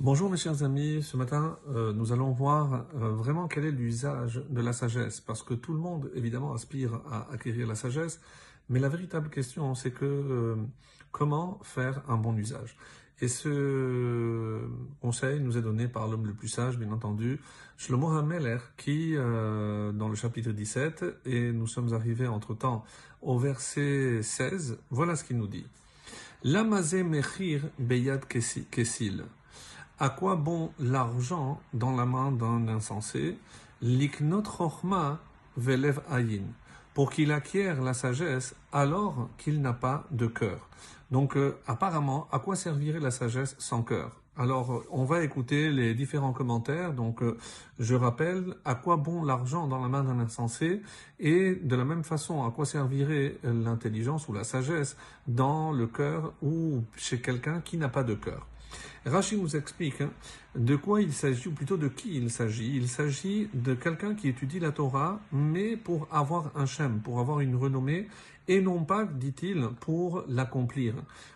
Bonjour mes chers amis, ce matin euh, nous allons voir euh, vraiment quel est l'usage de la sagesse, parce que tout le monde évidemment aspire à acquérir la sagesse, mais la véritable question c'est que euh, comment faire un bon usage? Et ce conseil nous est donné par l'homme le plus sage, bien entendu, Shlomo HaMeler, qui, dans le chapitre 17, et nous sommes arrivés entre-temps au verset 16, voilà ce qu'il nous dit. Lamazé mechir beyad kesil. À quoi bon l'argent dans la main d'un insensé? Liknot velev ayin pour qu'il acquiert la sagesse alors qu'il n'a pas de cœur. Donc euh, apparemment, à quoi servirait la sagesse sans cœur? Alors, on va écouter les différents commentaires. Donc, euh, je rappelle à quoi bon l'argent dans la main d'un insensé? Et de la même façon, à quoi servirait l'intelligence ou la sagesse dans le cœur ou chez quelqu'un qui n'a pas de cœur? Rachid nous explique hein, de quoi il s'agit, ou plutôt de qui il s'agit. Il s'agit de quelqu'un qui étudie la Torah, mais pour avoir un shem, pour avoir une renommée, et non pas, dit-il, pour l'accomplir.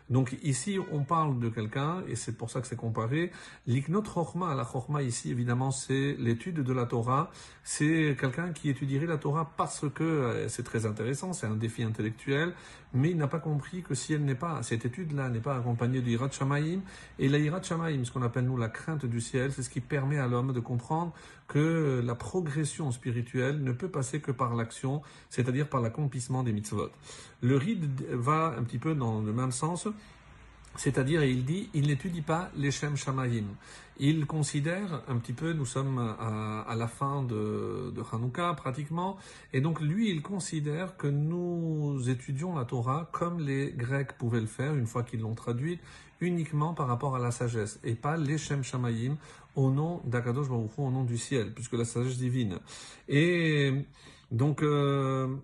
Donc ici, on parle de quelqu'un, et c'est pour ça que c'est comparé. L'iknot chorma, la chorma ici, évidemment, c'est l'étude de la Torah. C'est quelqu'un qui étudierait la Torah parce que euh, c'est très intéressant, c'est un défi intellectuel, mais il n'a pas compris que si elle n'est pas, cette étude-là n'est pas accompagnée du Hirat et la Hirat Shamaim, ce qu'on appelle nous la crainte du ciel, c'est ce qui permet à l'homme de comprendre que la progression spirituelle ne peut passer que par l'action, c'est-à-dire par l'accomplissement des mitzvot. Le ride va un petit peu dans le même sens, c'est-à-dire, il dit, il n'étudie pas les Shem Shamayim. Il considère un petit peu, nous sommes à, la fin de, de Hanouka pratiquement, et donc lui, il considère que nous étudions la Torah comme les Grecs pouvaient le faire une fois qu'ils l'ont traduite, uniquement par rapport à la sagesse, et pas les Shem Shamayim au nom d'Akadosh Baruch au nom du ciel, puisque la sagesse divine. Et donc, euh,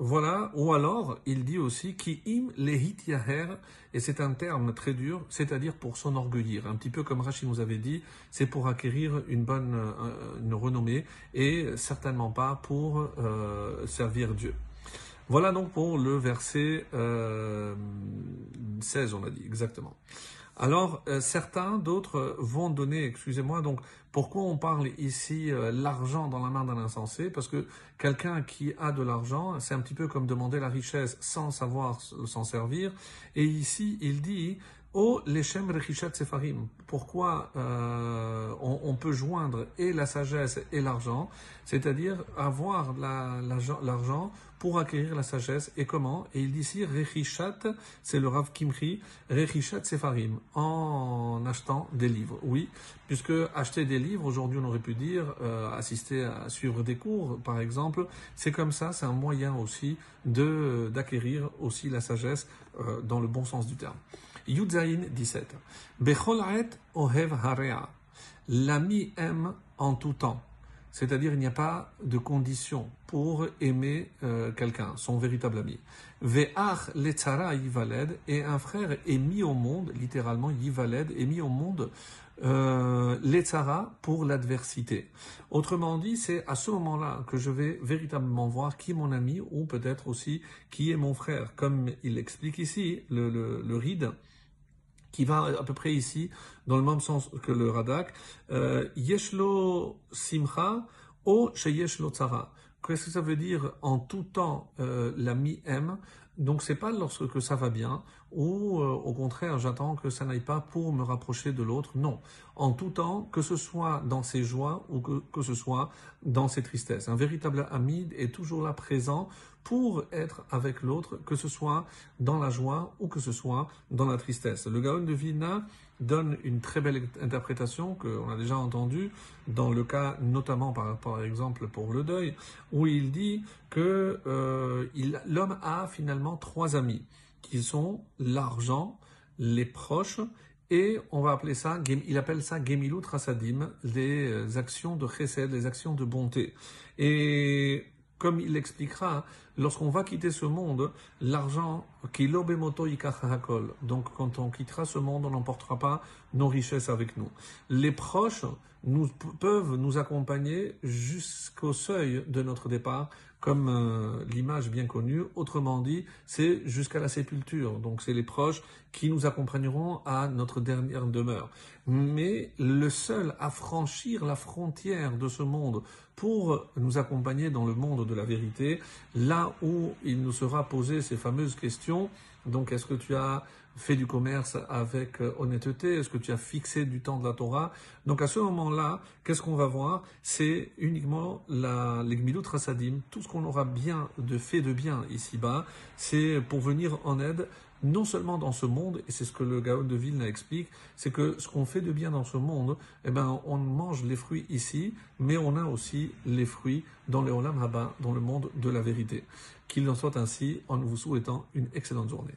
voilà, ou alors il dit aussi qui im lehit yaher, et c'est un terme très dur, c'est-à-dire pour s'enorgueillir. Un petit peu comme Rachid nous avait dit, c'est pour acquérir une bonne euh, une renommée et certainement pas pour euh, servir Dieu. Voilà donc pour le verset 16, euh, on a dit exactement. Alors, euh, certains, d'autres vont donner, excusez-moi, donc pourquoi on parle ici euh, l'argent dans la main d'un insensé? Parce que quelqu'un qui a de l'argent, c'est un petit peu comme demander la richesse sans savoir s'en servir. Et ici, il dit Oh, leshem rechishat sefarim. Pourquoi euh, on, peut joindre et la sagesse et l'argent, c'est-à-dire avoir l'argent pour acquérir la sagesse. Et comment? Et il dit ici rechishat, c'est le Rav Kimri, rechishat sefarim, en achetant des livres. Oui, puisque acheter des livres, aujourd'hui on aurait pu dire euh, assister à suivre des cours, par exemple. C'est comme ça, c'est un moyen aussi d'acquérir aussi la sagesse euh, dans le bon sens du terme. Yudzaïn 17. Bechol ohev harea. L'ami aime en tout temps. C'est-à-dire, il n'y a pas de condition pour aimer euh, quelqu'un, son véritable ami. Ve'ach letzara yivaled, et un frère est mis au monde, littéralement yivaled, est mis au monde euh, letzara pour l'adversité. Autrement dit, c'est à ce moment-là que je vais véritablement voir qui est mon ami ou peut-être aussi qui est mon frère. Comme il explique ici, le ride, qui va à peu près ici, dans le même sens que le Radak. Euh, Yeshlo simcha o sheyeshlo tzara. Qu'est-ce que ça veut dire en tout temps euh, l'ami aime? Donc c'est pas lorsque ça va bien ou euh, au contraire j'attends que ça n'aille pas pour me rapprocher de l'autre. Non, en tout temps, que ce soit dans ses joies ou que, que ce soit dans ses tristesses. Un véritable ami est toujours là présent pour être avec l'autre, que ce soit dans la joie ou que ce soit dans la tristesse. Le Gaon de Vilna donne une très belle interprétation qu'on a déjà entendue dans le cas notamment par, exemple pour le deuil, où il dit que euh, l'homme a finalement trois amis, qui sont l'argent, les proches et on va appeler ça, il appelle ça Gemilut Rasadim, les actions de chesed, les actions de bonté. Et comme il l'expliquera, lorsqu'on va quitter ce monde, l'argent, donc quand on quittera ce monde, on n'emportera pas nos richesses avec nous. Les proches peuvent nous accompagner jusqu'au seuil de notre départ, comme euh, l'image bien connue. Autrement dit, c'est jusqu'à la sépulture. Donc c'est les proches qui nous accompagneront à notre dernière demeure. Mais le seul à franchir la frontière de ce monde pour nous accompagner dans le monde de la vérité, là où il nous sera posé ces fameuses questions. Donc est-ce que tu as fait du commerce avec euh, honnêteté? Est-ce que tu as fixé du temps de la Torah? Donc à ce moment-là, qu'est-ce qu'on va voir? C'est uniquement la, les Gmilut tout ce qu'on aura bien de fait de bien ici-bas, c'est pour venir en aide non seulement dans ce monde, et c'est ce que le Gaon de Vilna explique, c'est que ce qu'on fait de bien dans ce monde, eh ben, on mange les fruits ici, mais on a aussi les fruits dans le Olam Haba, dans le monde de la vérité. Qu'il en soit ainsi en vous souhaitant une excellente journée.